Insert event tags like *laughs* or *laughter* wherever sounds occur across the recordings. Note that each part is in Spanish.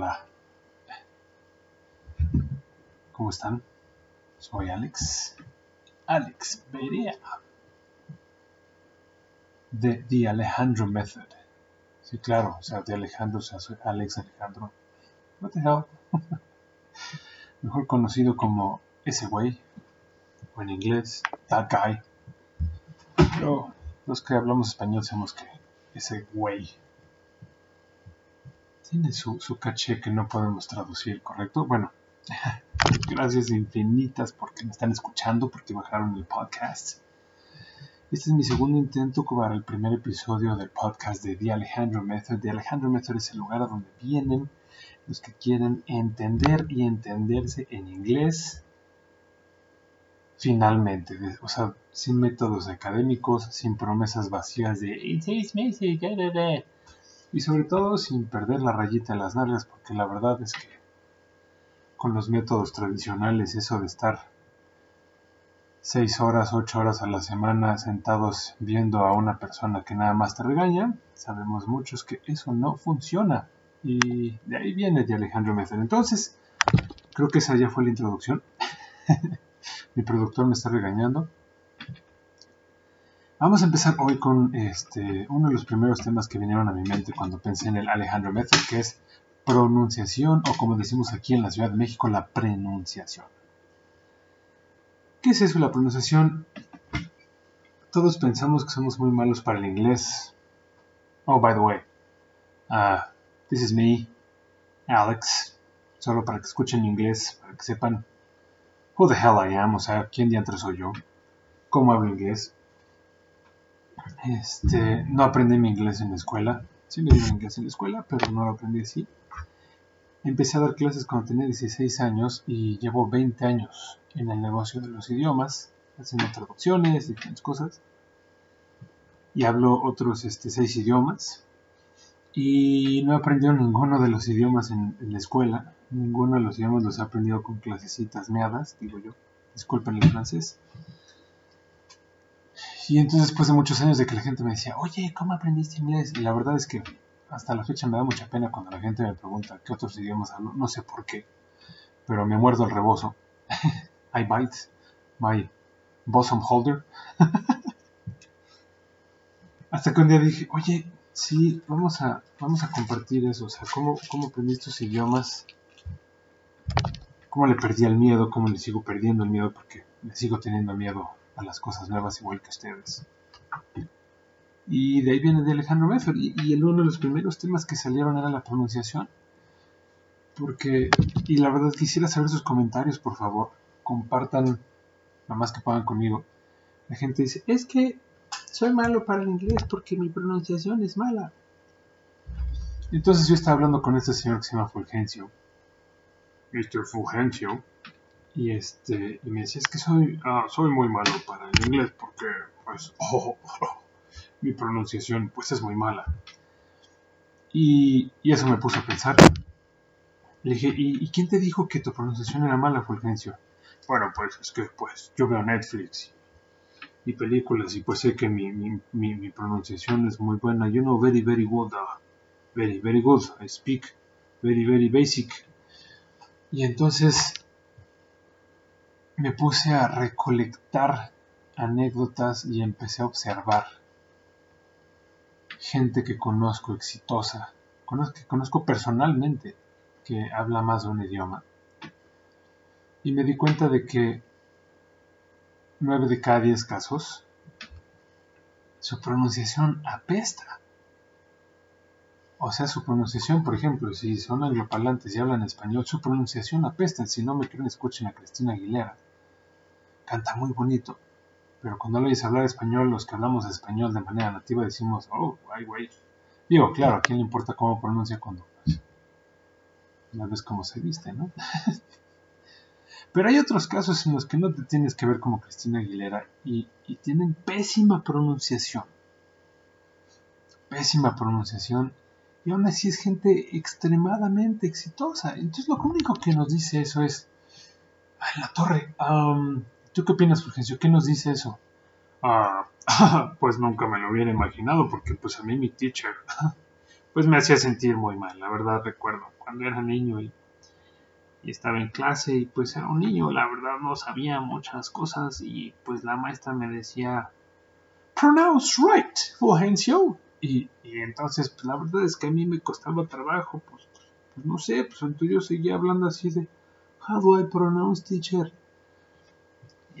hola. ¿Cómo están? Soy Alex. Alex Berea. De The Alejandro Method. Sí, claro, o sea, de Alejandro, o sea, soy Alex Alejandro. What the hell? Mejor conocido como ese güey, o en inglés, that guy. Pero los que hablamos español sabemos que ese güey tiene su, su caché que no podemos traducir, ¿correcto? Bueno, *laughs* gracias infinitas porque me están escuchando, porque bajaron el podcast. Este es mi segundo intento para el primer episodio del podcast de The Alejandro Method. The Alejandro Method es el lugar a donde vienen los que quieren entender y entenderse en inglés finalmente. O sea, sin métodos académicos, sin promesas vacías de y sobre todo sin perder la rayita en las nalgas, porque la verdad es que con los métodos tradicionales, eso de estar seis horas, ocho horas a la semana sentados viendo a una persona que nada más te regaña, sabemos muchos que eso no funciona. Y de ahí viene de Alejandro Method. Entonces, creo que esa ya fue la introducción. *laughs* Mi productor me está regañando. Vamos a empezar hoy con este, uno de los primeros temas que vinieron a mi mente cuando pensé en el Alejandro Method, que es pronunciación o como decimos aquí en la Ciudad de México, la pronunciación. ¿Qué es eso la pronunciación? Todos pensamos que somos muy malos para el inglés. Oh, by the way, uh, this is me, Alex. Solo para que escuchen inglés, para que sepan who the hell I am, o sea, quién diantre soy yo, cómo hablo inglés. Este, no aprendí mi inglés en la escuela. Sí me dieron inglés en la escuela, pero no lo aprendí así. Empecé a dar clases cuando tenía 16 años y llevo 20 años en el negocio de los idiomas, haciendo traducciones, diferentes cosas. Y hablo otros este, seis idiomas. Y no he aprendido ninguno de los idiomas en, la escuela. Ninguno de los idiomas los he aprendido con clasecitas meadas, digo yo. Disculpen el francés. Y entonces después de muchos años de que la gente me decía, oye, ¿cómo aprendiste inglés? Y la verdad es que hasta la fecha me da mucha pena cuando la gente me pregunta qué otros idiomas hablo. No sé por qué, pero me muerdo el rebozo. *laughs* I bite my bosom holder. *laughs* hasta que un día dije, oye, sí, vamos a, vamos a compartir eso. O sea, ¿cómo, cómo aprendí estos idiomas? ¿Cómo le perdí el miedo? ¿Cómo le sigo perdiendo el miedo? Porque le sigo teniendo miedo a las cosas nuevas igual que ustedes. Y de ahí viene de Alejandro Method. Y, y uno de los primeros temas que salieron era la pronunciación. Porque, y la verdad quisiera saber sus comentarios, por favor. Compartan lo más que puedan conmigo. La gente dice, es que soy malo para el inglés porque mi pronunciación es mala. Entonces yo estaba hablando con este señor que se llama Fulgencio. Mr. Fulgencio. Y este, y me decía, es que soy, ah, soy muy malo para el inglés porque, pues, *laughs* oh, mi pronunciación pues es muy mala. Y, eso me puso a pensar. Le dije, ¿y, quién te dijo que tu pronunciación era mala, Fulgencio? Bueno, pues es que pues yo veo Netflix y, películas y pues sé que mi, mi, mi, pronunciación es muy buena. You know very, very good. Uh, very, very good. I speak very, very basic. Y entonces me puse a recolectar anécdotas y empecé a observar gente que conozco exitosa, que conozco personalmente, que habla más de un idioma. Y me di cuenta de que 9 de cada 10 casos, su pronunciación apesta. O sea, su pronunciación, por ejemplo, si son angloparlantes y hablan español, su pronunciación apesta. Si no me creen, escuchen a Cristina Aguilera. Canta muy bonito pero cuando le dices hablar español, los que hablamos español de manera nativa decimos, oh, ay, güey. Digo, claro, a quién le importa cómo pronuncia cuando no ves cómo se viste, ¿no? *laughs* pero hay otros casos en los que no te tienes que ver como Cristina Aguilera y, tienen pésima pronunciación. Pésima pronunciación. Y aún así es gente extremadamente exitosa. Entonces lo único que nos dice eso es, ay, la torre, ¿Tú qué opinas, Fulgencio? ¿Qué nos dice eso? Ah, *laughs* pues nunca me lo hubiera imaginado, porque pues a mí mi teacher *laughs* pues me hacía sentir muy mal. La verdad recuerdo cuando era niño y, y estaba en clase y pues era un niño, la verdad no sabía muchas cosas y pues la maestra me decía, pronounce right, Fulgencio. Y, y entonces, pues la verdad es que a mí me costaba trabajo, pues, pues no sé, pues entonces yo seguía hablando así de, how do I pronounce teacher?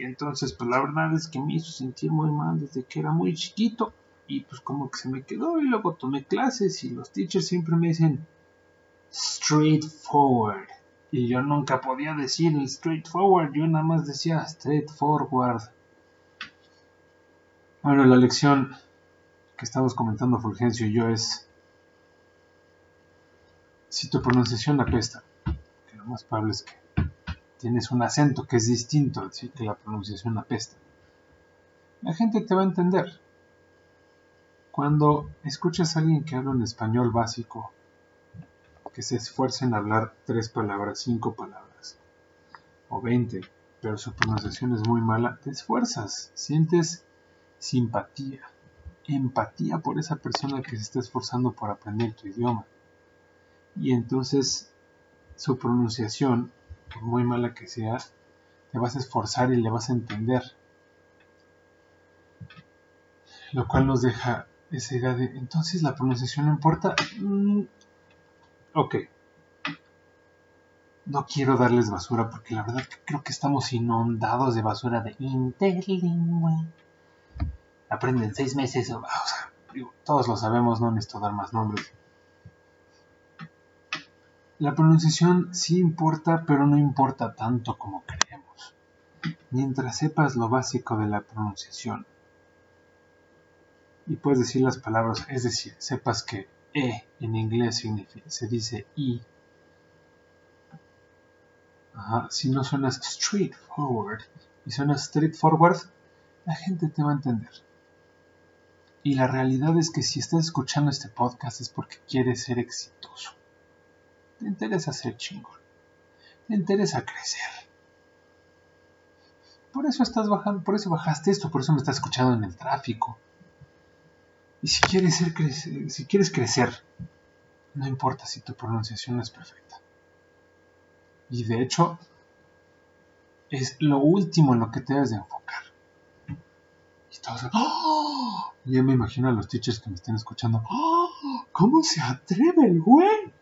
Entonces, pues la verdad es que me hizo sentir muy mal desde que era muy chiquito. Y pues como que se me quedó y luego tomé clases y los teachers siempre me dicen straightforward. Y yo nunca podía decir el straightforward, yo nada más decía straightforward. Bueno, la lección que estamos comentando Fulgencio y yo es si tu pronunciación apesta, que lo más probable es que tienes un acento que es distinto, decir que la pronunciación apesta. La gente te va a entender. Cuando escuchas a alguien que habla en español básico, que se esfuerza en hablar tres palabras, cinco palabras, o veinte, pero su pronunciación es muy mala, te esfuerzas, sientes simpatía, empatía por esa persona que se está esforzando por aprender tu idioma. Y entonces su pronunciación, por muy mala que sea, te vas a esforzar y le vas a entender. Lo cual nos deja esa idea de, entonces la pronunciación no importa. Mm, ok. No quiero darles basura porque la verdad que creo que estamos inundados de basura de interlingüe. Aprenden seis meses. O todos lo sabemos, no necesito dar más nombres. La pronunciación sí importa, pero no importa tanto como creemos. Mientras sepas lo básico de la pronunciación, y puedes decir las palabras, es decir, sepas que E en inglés se dice I. si no suenas straightforward y suenas straightforward, la gente te va a entender. Y la realidad es que si estás escuchando este podcast es porque quieres ser exitoso. Te interesa ser chingón. Te interesa crecer. Por eso estás bajando, por eso bajaste esto, por eso me estás escuchando en el tráfico y si quieres, ser si quieres crecer, no importa si tu pronunciación es perfecta. Y de hecho, es lo último en lo que te debes de enfocar. Y todos, ¡Oh! Ya me imagino a los teachers que me estén escuchando. ¡Oh! ¿Cómo se atreve el güey?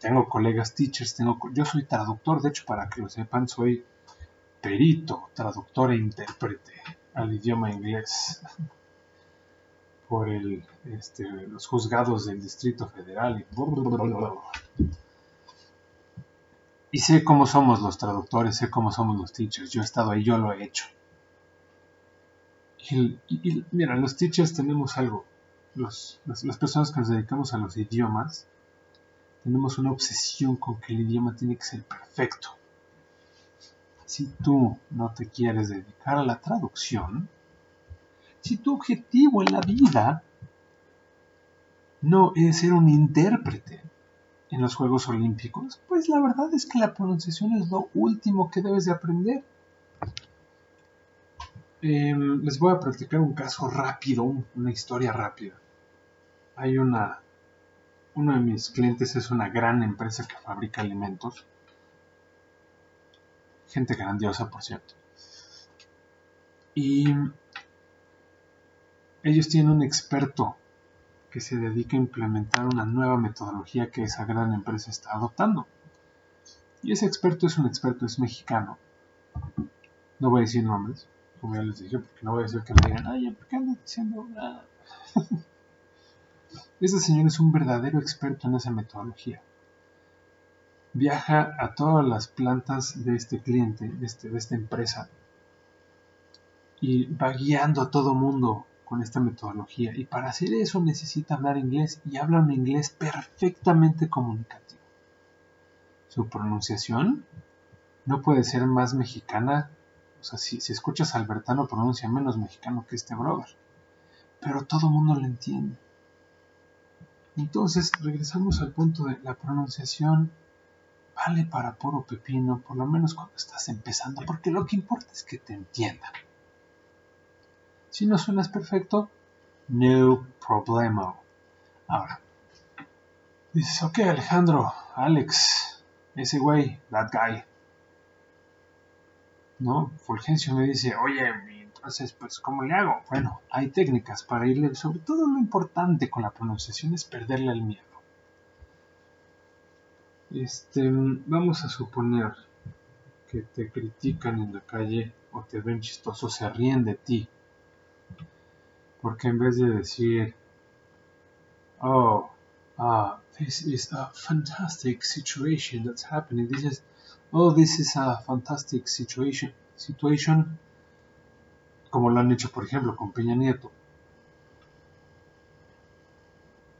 Tengo colegas teachers, tengo, yo soy traductor, de hecho, para que lo sepan, soy perito, traductor e intérprete al idioma inglés *laughs* por el, este, los juzgados del Distrito Federal. Y, sé cómo somos los traductores, sé cómo somos los teachers. Yo he estado ahí, yo lo he hecho. Y, mira, los teachers tenemos algo. las personas que nos dedicamos a los idiomas tenemos una obsesión con que el idioma tiene que ser perfecto. Si tú no te quieres dedicar a la traducción, si tu objetivo en la vida no es ser un intérprete en los Juegos Olímpicos, pues la verdad es que la pronunciación es lo último que debes de aprender. Em, les voy a practicar un caso rápido, una historia rápida. Hay una, uno de mis clientes es una gran empresa que fabrica alimentos. Gente grandiosa, por cierto. Y ellos tienen un experto que se dedica a implementar una nueva metodología que esa gran empresa está adoptando. Y ese experto es un experto, es mexicano. No voy a decir nombres, como ya les dije, porque no voy a decir que me digan, ay, ¿por qué andas diciendo nada? *laughs* Ese señor es un verdadero experto en esa metodología. Viaja a todas las plantas de este cliente, de, este, de esta empresa, y va guiando a todo mundo con esta metodología y para hacer eso necesita hablar inglés y habla un inglés perfectamente comunicativo. Su pronunciación no puede ser más mexicana, o sea, si, si escuchas a Albertano pronuncia menos mexicano que este brother, pero todo mundo lo entiende. Entonces regresamos al punto de la pronunciación vale para puro pepino, por lo menos cuando estás empezando, porque lo que importa es que te entiendan. Si no suenas perfecto, no problema. Ahora, Dices, ok, Alejandro, Alex, ese güey, that guy. ¿No? Fulgencio me dice, oye, entonces, pues, ¿cómo le hago? Bueno, hay técnicas para irle, sobre todo lo importante con la pronunciación es perderle el miedo. Este, vamos a suponer que te critican en la calle o te ven chistoso, se ríen de ti. Porque en vez de decir, oh, uh, this is a fantastic situation that's happening, this is, oh, this is a fantastic situation, situation, como lo han hecho, por ejemplo, con Peña Nieto.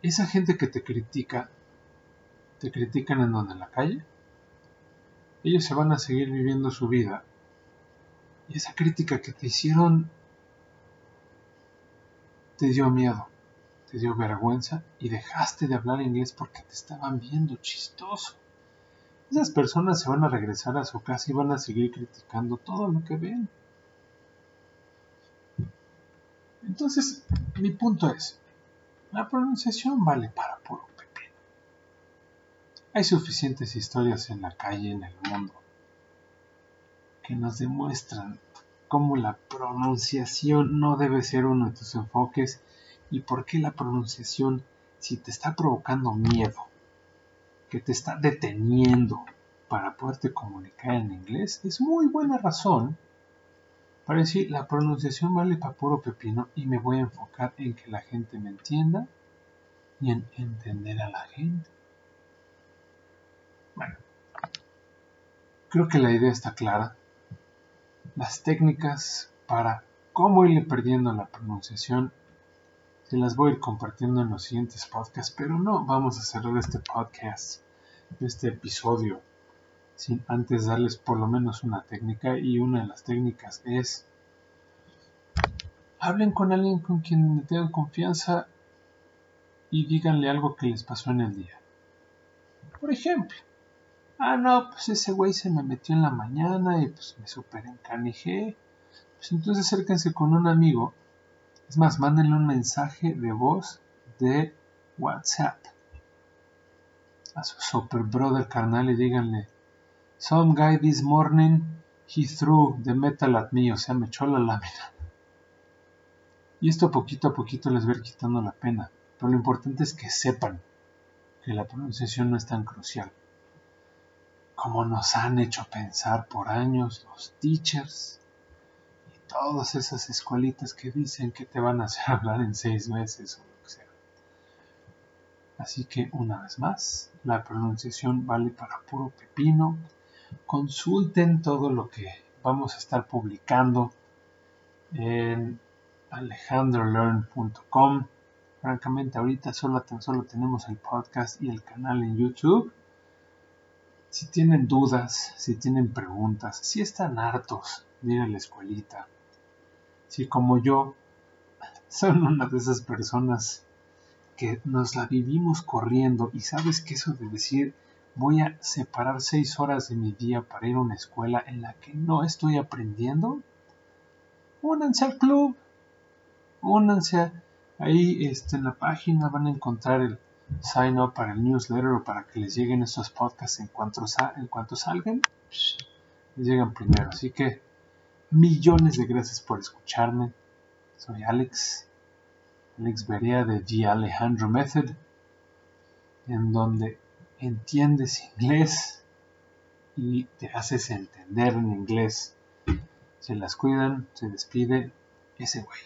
Esa gente que te critica te critican en donde, en la calle, ellos se van a seguir viviendo su vida. Y esa crítica que te hicieron te dio miedo, te dio vergüenza y dejaste de hablar inglés porque te estaban viendo chistoso. Esas personas se van a regresar a su casa y van a seguir criticando todo lo que ven. Entonces, mi punto es, la pronunciación vale para puro hay suficientes historias en la calle, en el mundo, que nos demuestran cómo la pronunciación no debe ser uno de tus enfoques y por qué la pronunciación, si te está provocando miedo, que te está deteniendo para poderte comunicar en inglés, es muy buena razón para decir la pronunciación vale para puro pepino y me voy a enfocar en que la gente me entienda y en entender a la gente. Bueno, creo que la idea está clara. Las técnicas para cómo irle perdiendo la pronunciación se las voy a ir compartiendo en los siguientes podcasts, pero no vamos a cerrar este podcast, este episodio, sin antes darles por lo menos una técnica y una de las técnicas es hablen con alguien con quien tengan confianza y díganle algo que les pasó en el día. Por ejemplo, Ah, no, pues ese güey se me metió en la mañana y pues me super encanijé. Pues entonces acérquense con un amigo. Es más, mándenle un mensaje de voz de WhatsApp a su super brother carnal y díganle: Some guy this morning he threw the metal at me, o sea, me echó la lámina. Y esto poquito a poquito les va a ir quitando la pena. Pero lo importante es que sepan que la pronunciación no es tan crucial como nos han hecho pensar por años los teachers y todas esas escuelitas que dicen que te van a hacer *laughs* hablar en seis meses o lo que sea. Así que una vez más, la pronunciación vale para puro pepino. Consulten todo lo que vamos a estar publicando en alejandrolearn.com. Francamente, ahorita solo, solo tenemos el podcast y el canal en YouTube si tienen dudas, si tienen preguntas, si están hartos de ir a la escuelita, si como yo son una de esas personas que nos la vivimos corriendo y sabes que eso de decir voy a separar seis horas de mi día para ir a una escuela en la que no estoy aprendiendo, únanse al club, únanse ahí este, en la página van a encontrar el sign up para el newsletter o para que les lleguen estos podcasts en cuanto, en cuanto salgan, les llegan primero. Así que millones de gracias por escucharme. Soy Alex, Alex Berea de The Alejandro Method, en donde entiendes inglés y te haces entender en inglés. Se las cuidan, se despide ese güey.